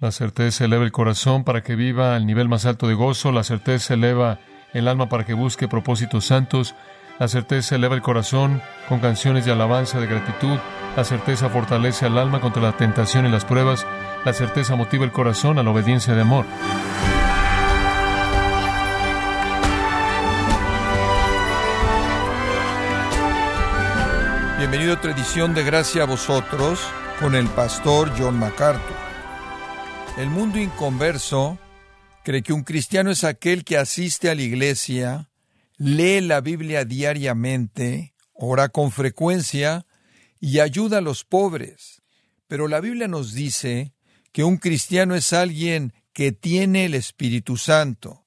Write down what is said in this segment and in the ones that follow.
La certeza eleva el corazón para que viva al nivel más alto de gozo. La certeza eleva el alma para que busque propósitos santos. La certeza eleva el corazón con canciones de alabanza, de gratitud. La certeza fortalece al alma contra la tentación y las pruebas. La certeza motiva el corazón a la obediencia de amor. Bienvenido a otra edición de Gracia a vosotros con el pastor John MacArthur. El mundo inconverso cree que un cristiano es aquel que asiste a la iglesia, lee la Biblia diariamente, ora con frecuencia y ayuda a los pobres. Pero la Biblia nos dice que un cristiano es alguien que tiene el Espíritu Santo.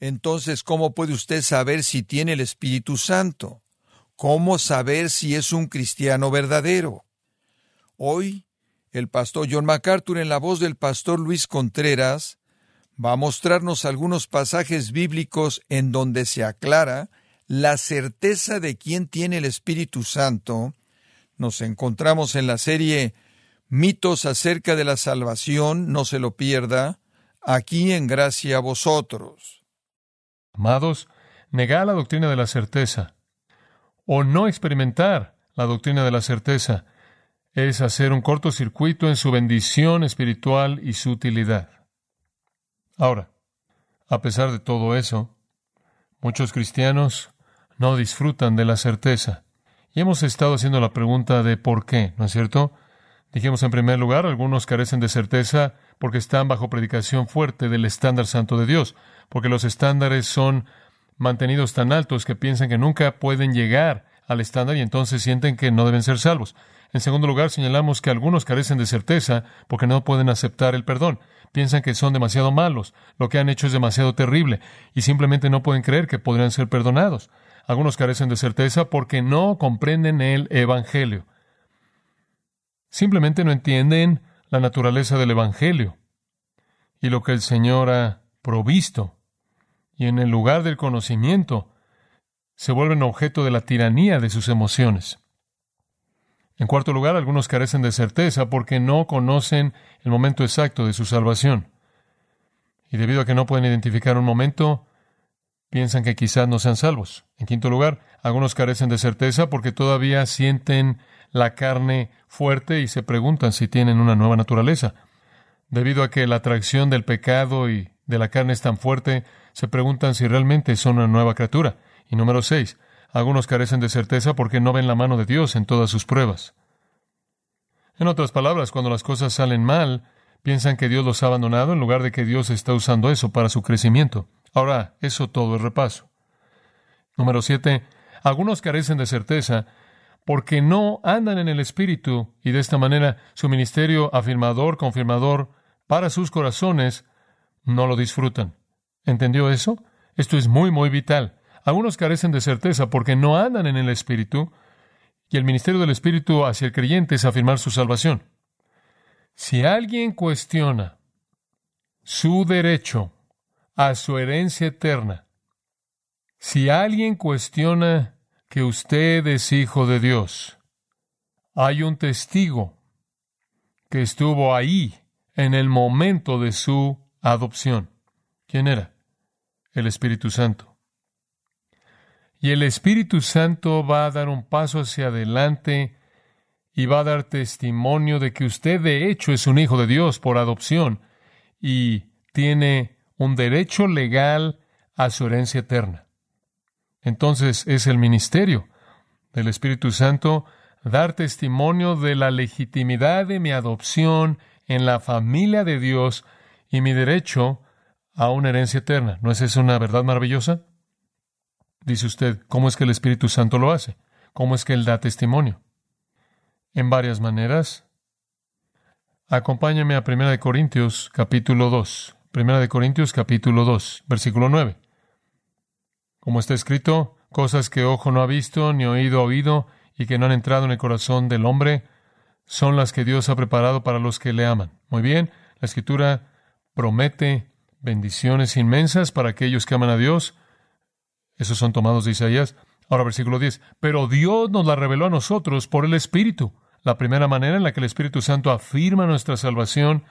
Entonces, ¿cómo puede usted saber si tiene el Espíritu Santo? ¿Cómo saber si es un cristiano verdadero? Hoy, el pastor John MacArthur, en la voz del pastor Luis Contreras, va a mostrarnos algunos pasajes bíblicos en donde se aclara la certeza de quién tiene el Espíritu Santo. Nos encontramos en la serie Mitos acerca de la salvación, no se lo pierda, aquí en gracia a vosotros. Amados, negar la doctrina de la certeza o no experimentar la doctrina de la certeza es hacer un cortocircuito en su bendición espiritual y su utilidad. Ahora, a pesar de todo eso, muchos cristianos no disfrutan de la certeza. Y hemos estado haciendo la pregunta de por qué, ¿no es cierto? Dijimos en primer lugar, algunos carecen de certeza porque están bajo predicación fuerte del estándar santo de Dios, porque los estándares son mantenidos tan altos que piensan que nunca pueden llegar al estándar y entonces sienten que no deben ser salvos. En segundo lugar, señalamos que algunos carecen de certeza porque no pueden aceptar el perdón. Piensan que son demasiado malos, lo que han hecho es demasiado terrible y simplemente no pueden creer que podrían ser perdonados. Algunos carecen de certeza porque no comprenden el Evangelio. Simplemente no entienden la naturaleza del Evangelio y lo que el Señor ha provisto. Y en el lugar del conocimiento se vuelven objeto de la tiranía de sus emociones. En cuarto lugar, algunos carecen de certeza porque no conocen el momento exacto de su salvación. Y debido a que no pueden identificar un momento, piensan que quizás no sean salvos. En quinto lugar, algunos carecen de certeza porque todavía sienten la carne fuerte y se preguntan si tienen una nueva naturaleza. Debido a que la atracción del pecado y de la carne es tan fuerte, se preguntan si realmente son una nueva criatura. Y número seis, algunos carecen de certeza porque no ven la mano de Dios en todas sus pruebas. En otras palabras, cuando las cosas salen mal, piensan que Dios los ha abandonado en lugar de que Dios está usando eso para su crecimiento. Ahora, eso todo es repaso. Número siete, algunos carecen de certeza porque no andan en el Espíritu y de esta manera su ministerio afirmador, confirmador para sus corazones no lo disfrutan. ¿Entendió eso? Esto es muy, muy vital. Algunos carecen de certeza porque no andan en el Espíritu y el ministerio del Espíritu hacia el creyente es afirmar su salvación. Si alguien cuestiona su derecho a su herencia eterna, si alguien cuestiona que usted es hijo de Dios. Hay un testigo que estuvo ahí en el momento de su adopción. ¿Quién era? El Espíritu Santo. Y el Espíritu Santo va a dar un paso hacia adelante y va a dar testimonio de que usted de hecho es un hijo de Dios por adopción y tiene un derecho legal a su herencia eterna. Entonces es el ministerio del Espíritu Santo dar testimonio de la legitimidad de mi adopción en la familia de Dios y mi derecho a una herencia eterna. ¿No es eso una verdad maravillosa? Dice usted, ¿cómo es que el Espíritu Santo lo hace? ¿Cómo es que Él da testimonio? En varias maneras. Acompáñame a 1 Corintios capítulo 2. 1 Corintios capítulo 2, versículo 9. Como está escrito, cosas que ojo no ha visto, ni oído ha oído, y que no han entrado en el corazón del hombre, son las que Dios ha preparado para los que le aman. Muy bien, la escritura promete bendiciones inmensas para aquellos que aman a Dios. Esos son tomados de Isaías. Ahora versículo 10. Pero Dios nos la reveló a nosotros por el Espíritu. La primera manera en la que el Espíritu Santo afirma nuestra salvación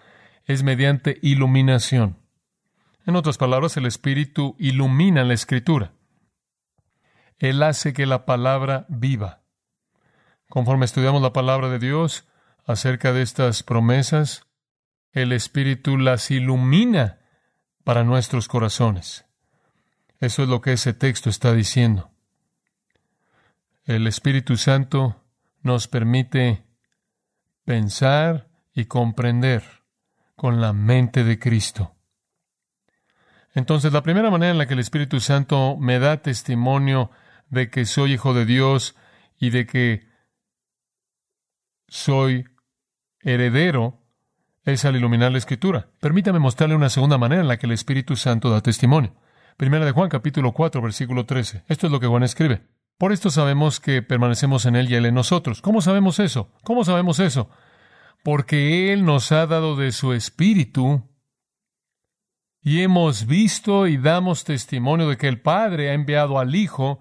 es mediante iluminación. En otras palabras, el Espíritu ilumina la Escritura. Él hace que la palabra viva. Conforme estudiamos la palabra de Dios acerca de estas promesas, el Espíritu las ilumina para nuestros corazones. Eso es lo que ese texto está diciendo. El Espíritu Santo nos permite pensar y comprender con la mente de Cristo. Entonces, la primera manera en la que el Espíritu Santo me da testimonio de que soy hijo de Dios y de que soy heredero es al iluminar la Escritura. Permítame mostrarle una segunda manera en la que el Espíritu Santo da testimonio. Primera de Juan, capítulo 4, versículo 13. Esto es lo que Juan escribe. Por esto sabemos que permanecemos en Él y Él en nosotros. ¿Cómo sabemos eso? ¿Cómo sabemos eso? Porque Él nos ha dado de su Espíritu y hemos visto y damos testimonio de que el Padre ha enviado al Hijo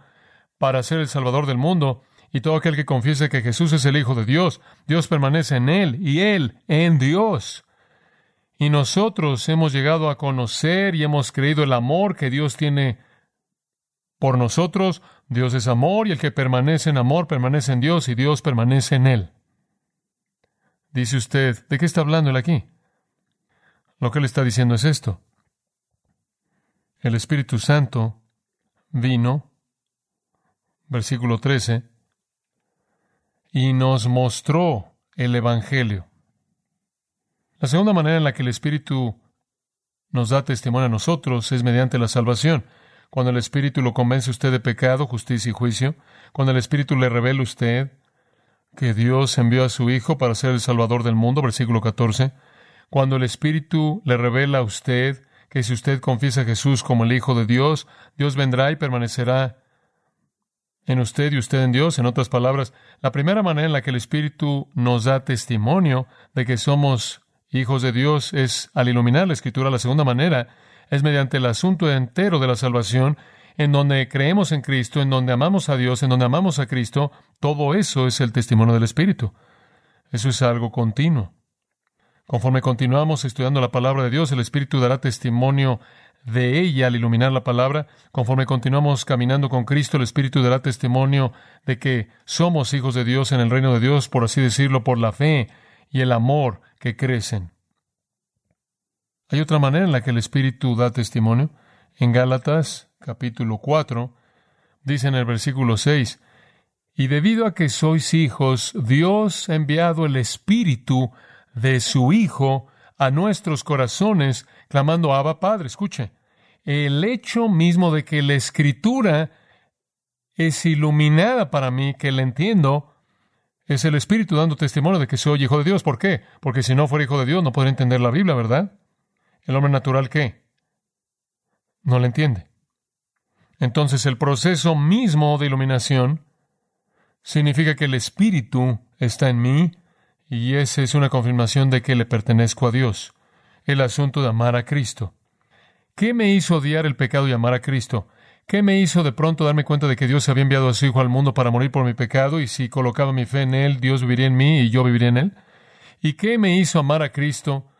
para ser el Salvador del mundo. Y todo aquel que confiese que Jesús es el Hijo de Dios, Dios permanece en Él y Él en Dios. Y nosotros hemos llegado a conocer y hemos creído el amor que Dios tiene por nosotros. Dios es amor y el que permanece en amor permanece en Dios y Dios permanece en Él. Dice usted, ¿de qué está hablando él aquí? Lo que él está diciendo es esto. El Espíritu Santo vino, versículo 13, y nos mostró el Evangelio. La segunda manera en la que el Espíritu nos da testimonio a nosotros es mediante la salvación. Cuando el Espíritu lo convence usted de pecado, justicia y juicio, cuando el Espíritu le revela a usted que Dios envió a su Hijo para ser el Salvador del mundo, versículo 14, cuando el Espíritu le revela a usted que si usted confiesa a Jesús como el Hijo de Dios, Dios vendrá y permanecerá en usted y usted en Dios. En otras palabras, la primera manera en la que el Espíritu nos da testimonio de que somos hijos de Dios es al iluminar la Escritura. La segunda manera es mediante el asunto entero de la salvación, en donde creemos en Cristo, en donde amamos a Dios, en donde amamos a Cristo. Todo eso es el testimonio del Espíritu. Eso es algo continuo. Conforme continuamos estudiando la palabra de Dios, el Espíritu dará testimonio de ella al iluminar la palabra. Conforme continuamos caminando con Cristo, el Espíritu dará testimonio de que somos hijos de Dios en el reino de Dios, por así decirlo, por la fe y el amor que crecen. Hay otra manera en la que el Espíritu da testimonio. En Gálatas capítulo 4 dice en el versículo 6, y debido a que sois hijos, Dios ha enviado el Espíritu de su Hijo a nuestros corazones, clamando Abba Padre. Escuche, el hecho mismo de que la Escritura es iluminada para mí, que la entiendo, es el Espíritu dando testimonio de que soy hijo de Dios. ¿Por qué? Porque si no fuera hijo de Dios no podría entender la Biblia, ¿verdad? ¿El hombre natural qué? No la entiende. Entonces el proceso mismo de iluminación significa que el Espíritu está en mí y esa es una confirmación de que le pertenezco a Dios. El asunto de amar a Cristo. ¿Qué me hizo odiar el pecado y amar a Cristo? ¿Qué me hizo de pronto darme cuenta de que Dios había enviado a su Hijo al mundo para morir por mi pecado y si colocaba mi fe en Él, Dios viviría en mí y yo viviría en Él? ¿Y qué me hizo amar a Cristo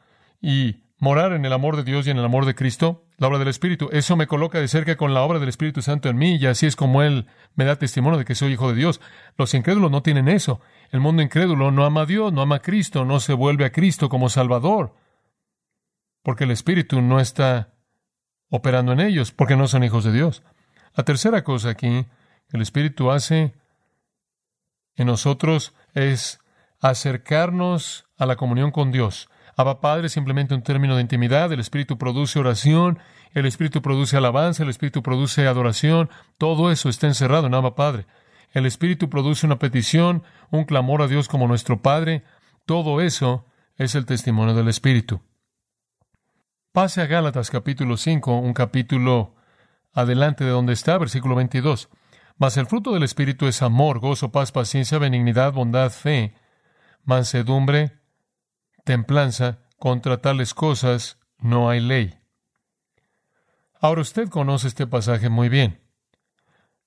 y morar en el amor de Dios y en el amor de Cristo? La obra del Espíritu. Eso me coloca de cerca con la obra del Espíritu Santo en mí y así es como Él me da testimonio de que soy hijo de Dios. Los incrédulos no tienen eso. El mundo incrédulo no ama a Dios, no ama a Cristo, no se vuelve a Cristo como Salvador, porque el Espíritu no está operando en ellos, porque no son hijos de Dios. La tercera cosa aquí que el Espíritu hace en nosotros es acercarnos a la comunión con Dios. Abba Padre es simplemente un término de intimidad, el Espíritu produce oración, el Espíritu produce alabanza, el Espíritu produce adoración, todo eso está encerrado en Abba Padre. El Espíritu produce una petición, un clamor a Dios como nuestro Padre, todo eso es el testimonio del Espíritu. Pase a Gálatas capítulo 5, un capítulo adelante de donde está, versículo 22. Mas el fruto del Espíritu es amor, gozo, paz, paciencia, benignidad, bondad, fe, mansedumbre, templanza. Contra tales cosas no hay ley. Ahora usted conoce este pasaje muy bien,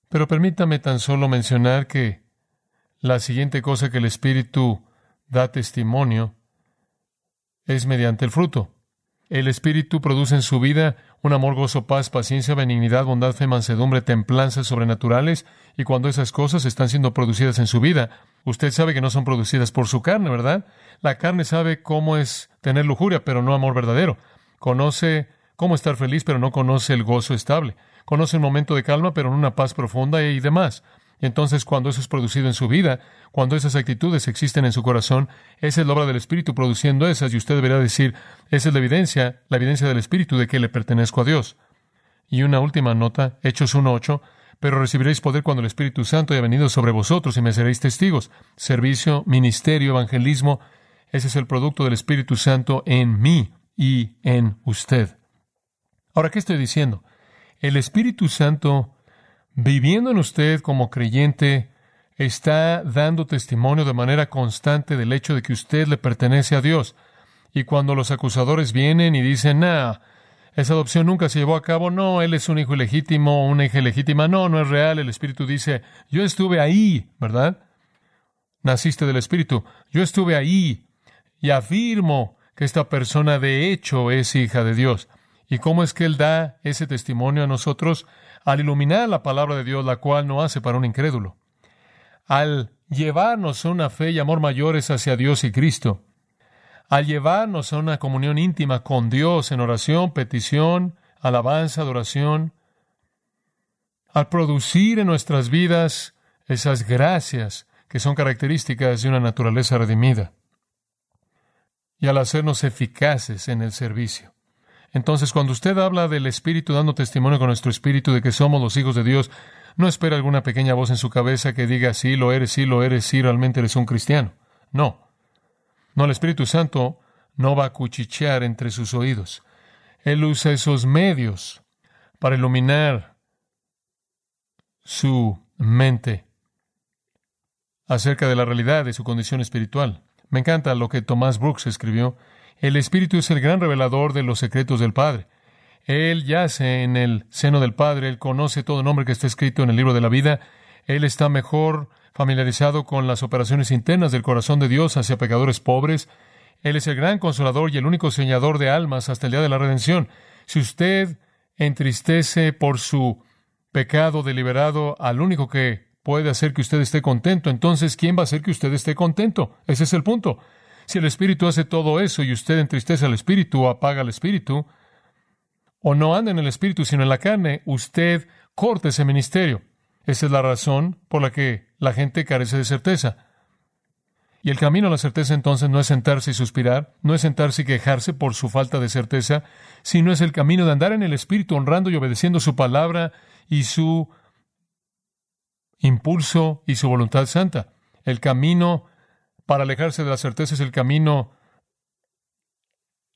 pero permítame tan solo mencionar que la siguiente cosa que el Espíritu da testimonio es mediante el fruto. El Espíritu produce en su vida un amor, gozo, paz, paciencia, benignidad, bondad, fe, mansedumbre, templanzas sobrenaturales, y cuando esas cosas están siendo producidas en su vida, usted sabe que no son producidas por su carne, ¿verdad? La carne sabe cómo es tener lujuria, pero no amor verdadero. Conoce cómo estar feliz, pero no conoce el gozo estable. Conoce un momento de calma, pero no una paz profunda y demás. Entonces cuando eso es producido en su vida, cuando esas actitudes existen en su corazón, esa es la obra del Espíritu produciendo esas y usted deberá decir, esa es la evidencia, la evidencia del Espíritu de que le pertenezco a Dios. Y una última nota, Hechos 1.8, pero recibiréis poder cuando el Espíritu Santo haya venido sobre vosotros y me seréis testigos. Servicio, ministerio, evangelismo, ese es el producto del Espíritu Santo en mí y en usted. Ahora, ¿qué estoy diciendo? El Espíritu Santo viviendo en usted como creyente, está dando testimonio de manera constante del hecho de que usted le pertenece a Dios. Y cuando los acusadores vienen y dicen, nah, esa adopción nunca se llevó a cabo, no, él es un hijo ilegítimo, una hija ilegítima, no, no es real, el Espíritu dice, yo estuve ahí, ¿verdad? Naciste del Espíritu, yo estuve ahí y afirmo que esta persona de hecho es hija de Dios. ¿Y cómo es que Él da ese testimonio a nosotros? Al iluminar la palabra de Dios, la cual no hace para un incrédulo, al llevarnos a una fe y amor mayores hacia Dios y Cristo, al llevarnos a una comunión íntima con Dios en oración, petición, alabanza, adoración, al producir en nuestras vidas esas gracias que son características de una naturaleza redimida, y al hacernos eficaces en el servicio. Entonces, cuando usted habla del Espíritu dando testimonio con nuestro Espíritu de que somos los hijos de Dios, no espera alguna pequeña voz en su cabeza que diga, sí, lo eres, sí, lo eres, sí, realmente eres un cristiano. No. No, el Espíritu Santo no va a cuchichear entre sus oídos. Él usa esos medios para iluminar su mente acerca de la realidad de su condición espiritual. Me encanta lo que Tomás Brooks escribió el Espíritu es el gran revelador de los secretos del Padre. Él yace en el seno del Padre, Él conoce todo nombre que está escrito en el libro de la vida, Él está mejor familiarizado con las operaciones internas del corazón de Dios hacia pecadores pobres, Él es el gran consolador y el único señador de almas hasta el día de la redención. Si usted entristece por su pecado deliberado al único que puede hacer que usted esté contento, entonces ¿quién va a hacer que usted esté contento? Ese es el punto. Si el Espíritu hace todo eso y usted entristece al Espíritu o apaga al Espíritu, o no anda en el Espíritu sino en la carne, usted corta ese ministerio. Esa es la razón por la que la gente carece de certeza. Y el camino a la certeza entonces no es sentarse y suspirar, no es sentarse y quejarse por su falta de certeza, sino es el camino de andar en el Espíritu honrando y obedeciendo su palabra y su impulso y su voluntad santa. El camino para alejarse de la certeza es el camino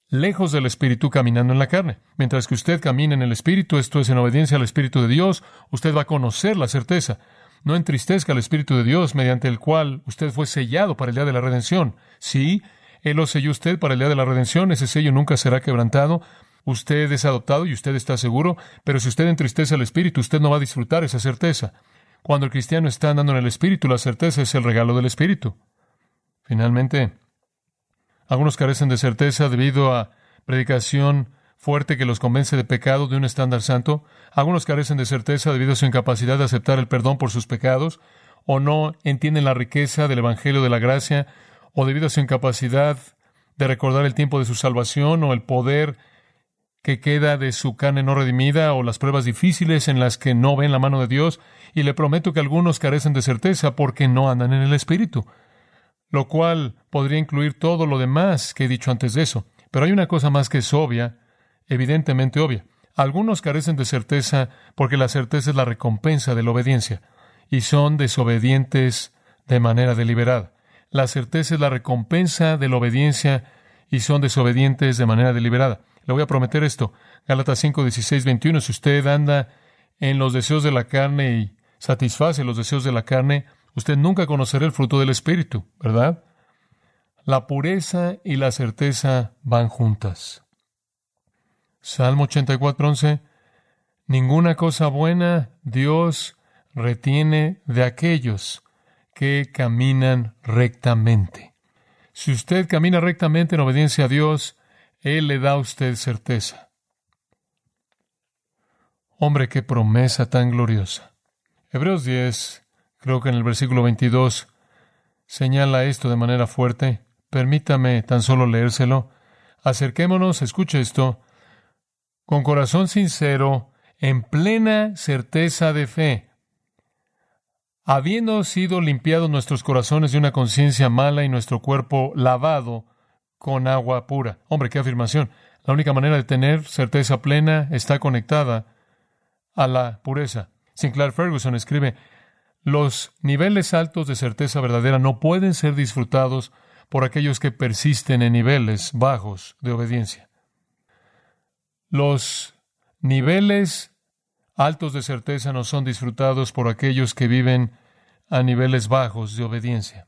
lejos del Espíritu caminando en la carne. Mientras que usted camina en el Espíritu, esto es en obediencia al Espíritu de Dios, usted va a conocer la certeza. No entristezca al Espíritu de Dios mediante el cual usted fue sellado para el día de la redención. Sí, Él lo selló usted para el día de la redención, ese sello nunca será quebrantado. Usted es adoptado y usted está seguro, pero si usted entristece al Espíritu, usted no va a disfrutar esa certeza. Cuando el cristiano está andando en el Espíritu, la certeza es el regalo del Espíritu. Finalmente, algunos carecen de certeza debido a predicación fuerte que los convence de pecado de un estándar santo. Algunos carecen de certeza debido a su incapacidad de aceptar el perdón por sus pecados, o no entienden la riqueza del Evangelio de la gracia, o debido a su incapacidad de recordar el tiempo de su salvación, o el poder que queda de su carne no redimida, o las pruebas difíciles en las que no ven la mano de Dios. Y le prometo que algunos carecen de certeza porque no andan en el Espíritu lo cual podría incluir todo lo demás que he dicho antes de eso. Pero hay una cosa más que es obvia, evidentemente obvia. Algunos carecen de certeza porque la certeza es la recompensa de la obediencia, y son desobedientes de manera deliberada. La certeza es la recompensa de la obediencia y son desobedientes de manera deliberada. Le voy a prometer esto. Gálatas 5, 16, 21. Si usted anda en los deseos de la carne y satisface los deseos de la carne, usted nunca conocerá el fruto del Espíritu, ¿verdad? La pureza y la certeza van juntas. Salmo 84, Ninguna cosa buena Dios retiene de aquellos que caminan rectamente. Si usted camina rectamente en obediencia a Dios, Él le da a usted certeza. Hombre, qué promesa tan gloriosa. Hebreos 10, creo que en el versículo 22, señala esto de manera fuerte. Permítame tan solo leérselo. Acerquémonos, escuche esto, con corazón sincero, en plena certeza de fe, habiendo sido limpiados nuestros corazones de una conciencia mala y nuestro cuerpo lavado con agua pura. Hombre, qué afirmación. La única manera de tener certeza plena está conectada a la pureza. Sinclair Ferguson escribe, los niveles altos de certeza verdadera no pueden ser disfrutados por aquellos que persisten en niveles bajos de obediencia. Los niveles altos de certeza no son disfrutados por aquellos que viven a niveles bajos de obediencia.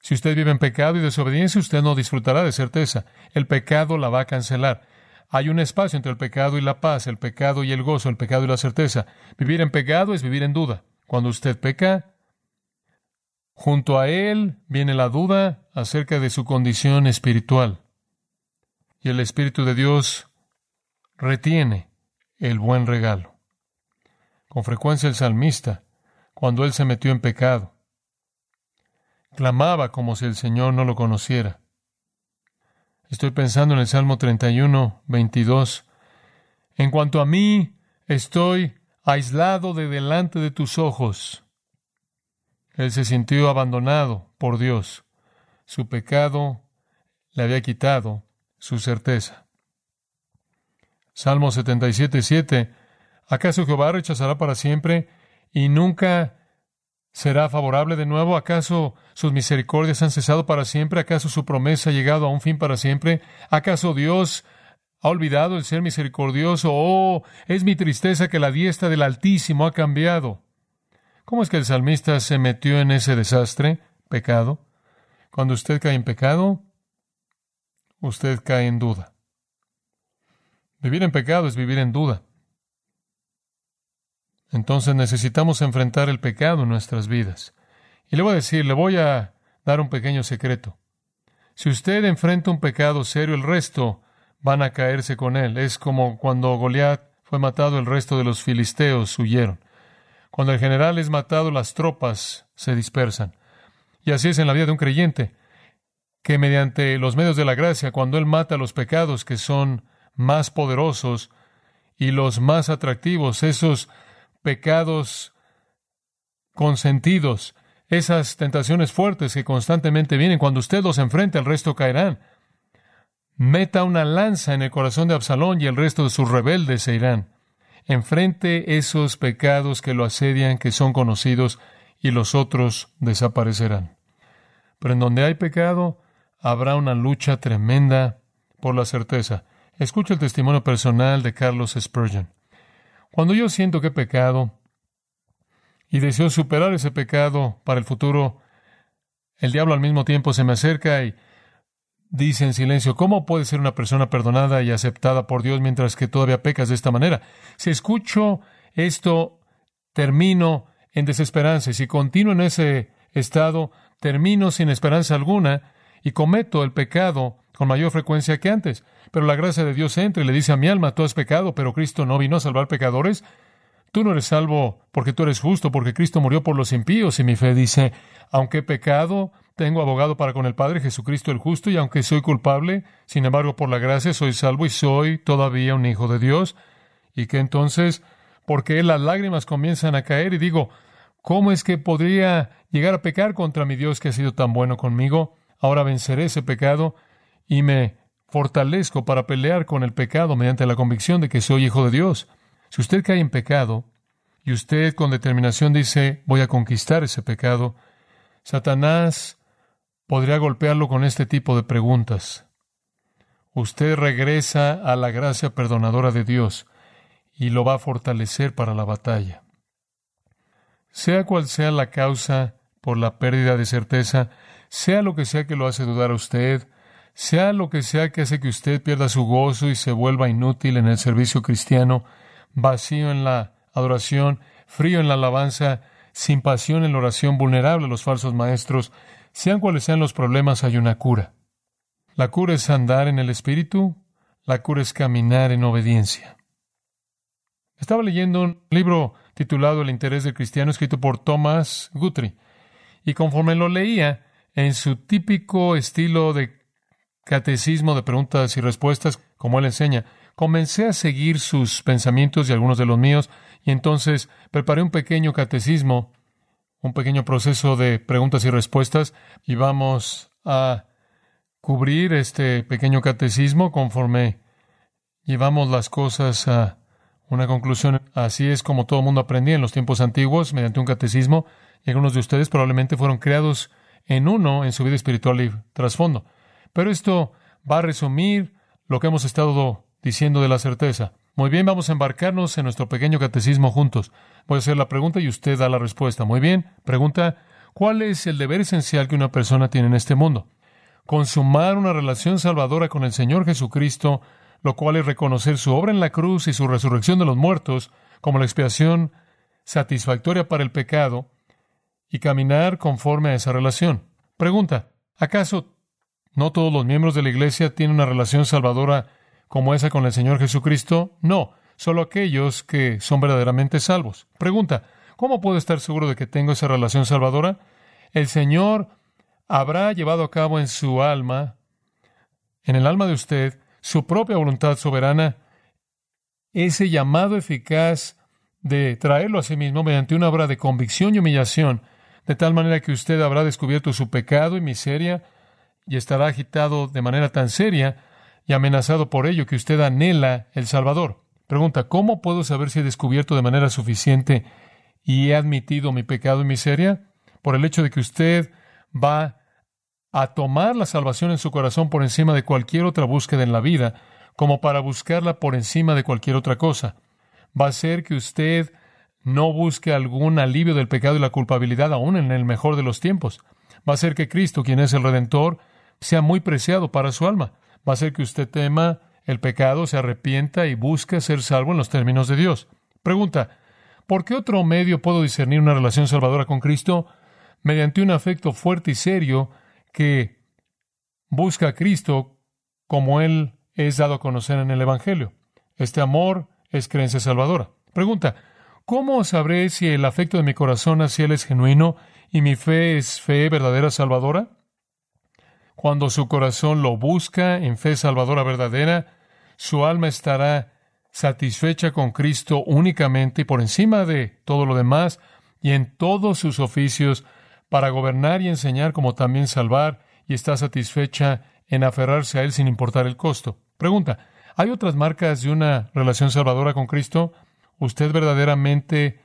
Si usted vive en pecado y desobediencia, usted no disfrutará de certeza. El pecado la va a cancelar. Hay un espacio entre el pecado y la paz, el pecado y el gozo, el pecado y la certeza. Vivir en pecado es vivir en duda. Cuando usted peca, junto a él viene la duda acerca de su condición espiritual. Y el Espíritu de Dios retiene el buen regalo. Con frecuencia el salmista, cuando él se metió en pecado, clamaba como si el Señor no lo conociera. Estoy pensando en el Salmo 31, 22. En cuanto a mí, estoy aislado de delante de tus ojos. Él se sintió abandonado por Dios. Su pecado le había quitado su certeza. Salmo 77, 7. ¿Acaso Jehová rechazará para siempre y nunca será favorable de nuevo? ¿Acaso sus misericordias han cesado para siempre? ¿Acaso su promesa ha llegado a un fin para siempre? ¿Acaso Dios ¿Ha olvidado el ser misericordioso? Oh, es mi tristeza que la diestra del Altísimo ha cambiado. ¿Cómo es que el salmista se metió en ese desastre? Pecado. Cuando usted cae en pecado, usted cae en duda. Vivir en pecado es vivir en duda. Entonces necesitamos enfrentar el pecado en nuestras vidas. Y le voy a decir, le voy a dar un pequeño secreto. Si usted enfrenta un pecado serio, el resto van a caerse con él. Es como cuando Goliat fue matado, el resto de los filisteos huyeron. Cuando el general es matado, las tropas se dispersan. Y así es en la vida de un creyente, que mediante los medios de la gracia, cuando él mata los pecados que son más poderosos y los más atractivos, esos pecados consentidos, esas tentaciones fuertes que constantemente vienen, cuando usted los enfrenta, el resto caerán meta una lanza en el corazón de Absalón y el resto de sus rebeldes se irán. Enfrente esos pecados que lo asedian, que son conocidos, y los otros desaparecerán. Pero en donde hay pecado, habrá una lucha tremenda por la certeza. Escucha el testimonio personal de Carlos Spurgeon. Cuando yo siento que he pecado y deseo superar ese pecado para el futuro, el diablo al mismo tiempo se me acerca y dice en silencio, ¿cómo puede ser una persona perdonada y aceptada por Dios mientras que todavía pecas de esta manera? Si escucho esto, termino en desesperanza. Si continúo en ese estado, termino sin esperanza alguna y cometo el pecado con mayor frecuencia que antes. Pero la gracia de Dios entra y le dice a mi alma, tú has pecado, pero Cristo no vino a salvar pecadores. Tú no eres salvo porque tú eres justo, porque Cristo murió por los impíos. Y mi fe dice, aunque he pecado, tengo abogado para con el Padre Jesucristo el justo, y aunque soy culpable, sin embargo, por la gracia soy salvo y soy todavía un hijo de Dios. Y que entonces, porque las lágrimas comienzan a caer y digo, ¿cómo es que podría llegar a pecar contra mi Dios que ha sido tan bueno conmigo? Ahora venceré ese pecado y me fortalezco para pelear con el pecado mediante la convicción de que soy hijo de Dios. Si usted cae en pecado y usted con determinación dice, voy a conquistar ese pecado, Satanás podría golpearlo con este tipo de preguntas. Usted regresa a la gracia perdonadora de Dios y lo va a fortalecer para la batalla. Sea cual sea la causa por la pérdida de certeza, sea lo que sea que lo hace dudar a usted, sea lo que sea que hace que usted pierda su gozo y se vuelva inútil en el servicio cristiano, vacío en la adoración, frío en la alabanza, sin pasión en la oración, vulnerable a los falsos maestros, Sean cuales sean los problemas, hay una cura. La cura es andar en el Espíritu, la cura es caminar en obediencia. Estaba leyendo un libro titulado El interés del cristiano, escrito por Thomas Guthrie, y conforme lo leía, en su típico estilo de catecismo de preguntas y respuestas, como él enseña, comencé a seguir sus pensamientos y algunos de los míos, y entonces preparé un pequeño catecismo, un pequeño proceso de preguntas y respuestas, y vamos a cubrir este pequeño catecismo conforme llevamos las cosas a una conclusión. Así es como todo el mundo aprendía en los tiempos antiguos mediante un catecismo, y algunos de ustedes probablemente fueron creados en uno en su vida espiritual y trasfondo. Pero esto va a resumir lo que hemos estado diciendo de la certeza. Muy bien, vamos a embarcarnos en nuestro pequeño catecismo juntos. Voy a hacer la pregunta y usted da la respuesta. Muy bien, pregunta, ¿cuál es el deber esencial que una persona tiene en este mundo? Consumar una relación salvadora con el Señor Jesucristo, lo cual es reconocer su obra en la cruz y su resurrección de los muertos como la expiación satisfactoria para el pecado y caminar conforme a esa relación. Pregunta, ¿acaso no todos los miembros de la Iglesia tienen una relación salvadora como esa con el Señor Jesucristo? No, solo aquellos que son verdaderamente salvos. Pregunta, ¿cómo puedo estar seguro de que tengo esa relación salvadora? El Señor habrá llevado a cabo en su alma, en el alma de usted, su propia voluntad soberana, ese llamado eficaz de traerlo a sí mismo mediante una obra de convicción y humillación, de tal manera que usted habrá descubierto su pecado y miseria y estará agitado de manera tan seria y amenazado por ello que usted anhela el Salvador. Pregunta, ¿cómo puedo saber si he descubierto de manera suficiente y he admitido mi pecado y miseria? Por el hecho de que usted va a tomar la salvación en su corazón por encima de cualquier otra búsqueda en la vida, como para buscarla por encima de cualquier otra cosa. Va a ser que usted no busque algún alivio del pecado y la culpabilidad aún en el mejor de los tiempos. Va a ser que Cristo, quien es el Redentor, sea muy preciado para su alma va a ser que usted tema el pecado, se arrepienta y busque ser salvo en los términos de Dios. Pregunta, ¿por qué otro medio puedo discernir una relación salvadora con Cristo? Mediante un afecto fuerte y serio que busca a Cristo como Él es dado a conocer en el Evangelio. Este amor es creencia salvadora. Pregunta, ¿cómo sabré si el afecto de mi corazón hacia Él es genuino y mi fe es fe verdadera salvadora? Cuando su corazón lo busca en fe salvadora verdadera, su alma estará satisfecha con Cristo únicamente y por encima de todo lo demás y en todos sus oficios para gobernar y enseñar como también salvar y está satisfecha en aferrarse a Él sin importar el costo. Pregunta, ¿hay otras marcas de una relación salvadora con Cristo? ¿Usted verdaderamente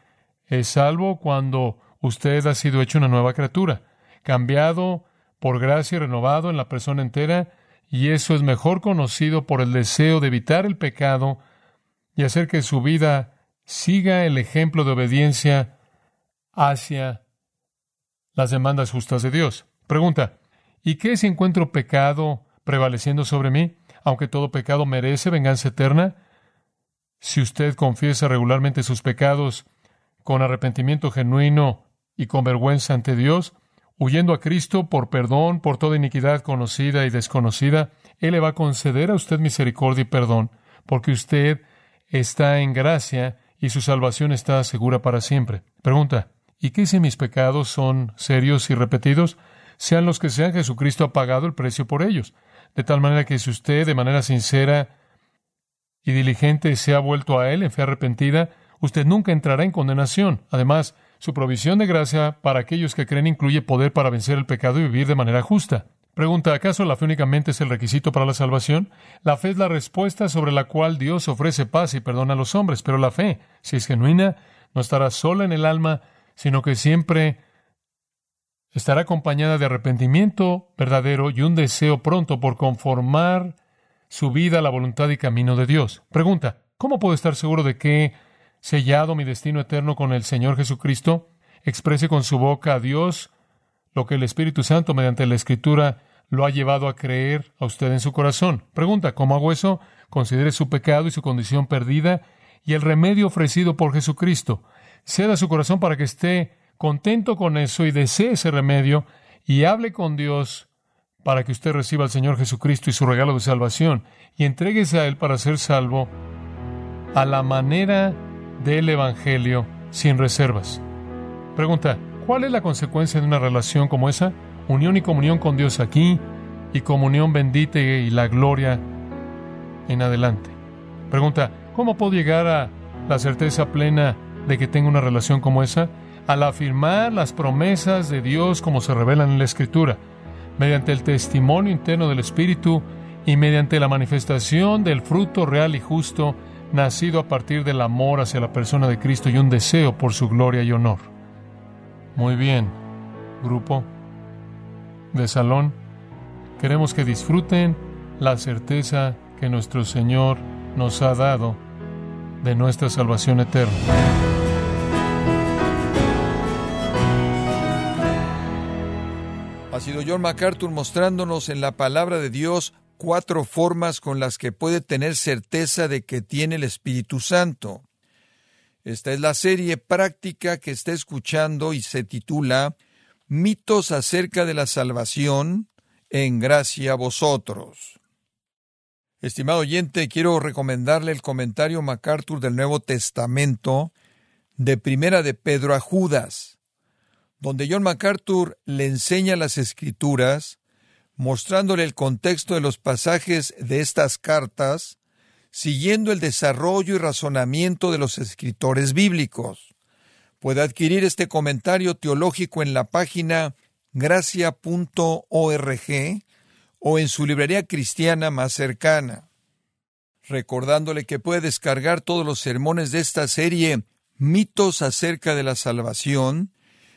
es salvo cuando usted ha sido hecho una nueva criatura, cambiado por gracia renovado en la persona entera, y eso es mejor conocido por el deseo de evitar el pecado y hacer que su vida siga el ejemplo de obediencia hacia las demandas justas de Dios. Pregunta, ¿y qué si encuentro pecado prevaleciendo sobre mí, aunque todo pecado merece venganza eterna? Si usted confiesa regularmente sus pecados con arrepentimiento genuino y con vergüenza ante Dios, huyendo a Cristo por perdón por toda iniquidad conocida y desconocida, Él le va a conceder a usted misericordia y perdón, porque usted está en gracia y su salvación está segura para siempre. Pregunta, ¿y qué si mis pecados son serios y repetidos? Sean los que sean, Jesucristo ha pagado el precio por ellos. De tal manera que si usted de manera sincera y diligente se ha vuelto a Él en fe arrepentida, usted nunca entrará en condenación. Además, su provisión de gracia para aquellos que creen incluye poder para vencer el pecado y vivir de manera justa. Pregunta, ¿acaso la fe únicamente es el requisito para la salvación? La fe es la respuesta sobre la cual Dios ofrece paz y perdón a los hombres, pero la fe, si es genuina, no estará sola en el alma, sino que siempre estará acompañada de arrepentimiento verdadero y un deseo pronto por conformar su vida a la voluntad y camino de Dios. Pregunta, ¿cómo puedo estar seguro de que sellado mi destino eterno con el Señor Jesucristo, exprese con su boca a Dios lo que el Espíritu Santo mediante la Escritura lo ha llevado a creer a usted en su corazón. Pregunta, ¿cómo hago eso? Considere su pecado y su condición perdida y el remedio ofrecido por Jesucristo. Ceda su corazón para que esté contento con eso y desee ese remedio y hable con Dios para que usted reciba al Señor Jesucristo y su regalo de salvación y entréguese a Él para ser salvo a la manera del Evangelio sin reservas. Pregunta, ¿cuál es la consecuencia de una relación como esa? Unión y comunión con Dios aquí y comunión bendita y la gloria en adelante. Pregunta, ¿cómo puedo llegar a la certeza plena de que tengo una relación como esa? Al afirmar las promesas de Dios como se revelan en la Escritura, mediante el testimonio interno del Espíritu y mediante la manifestación del fruto real y justo nacido a partir del amor hacia la persona de Cristo y un deseo por su gloria y honor. Muy bien, grupo de salón, queremos que disfruten la certeza que nuestro Señor nos ha dado de nuestra salvación eterna. Ha sido John MacArthur mostrándonos en la palabra de Dios cuatro formas con las que puede tener certeza de que tiene el Espíritu Santo. Esta es la serie práctica que está escuchando y se titula Mitos acerca de la salvación en gracia a vosotros. Estimado oyente, quiero recomendarle el comentario MacArthur del Nuevo Testamento de Primera de Pedro a Judas, donde John MacArthur le enseña las escrituras mostrándole el contexto de los pasajes de estas cartas, siguiendo el desarrollo y razonamiento de los escritores bíblicos. Puede adquirir este comentario teológico en la página gracia.org o en su librería cristiana más cercana. Recordándole que puede descargar todos los sermones de esta serie Mitos acerca de la salvación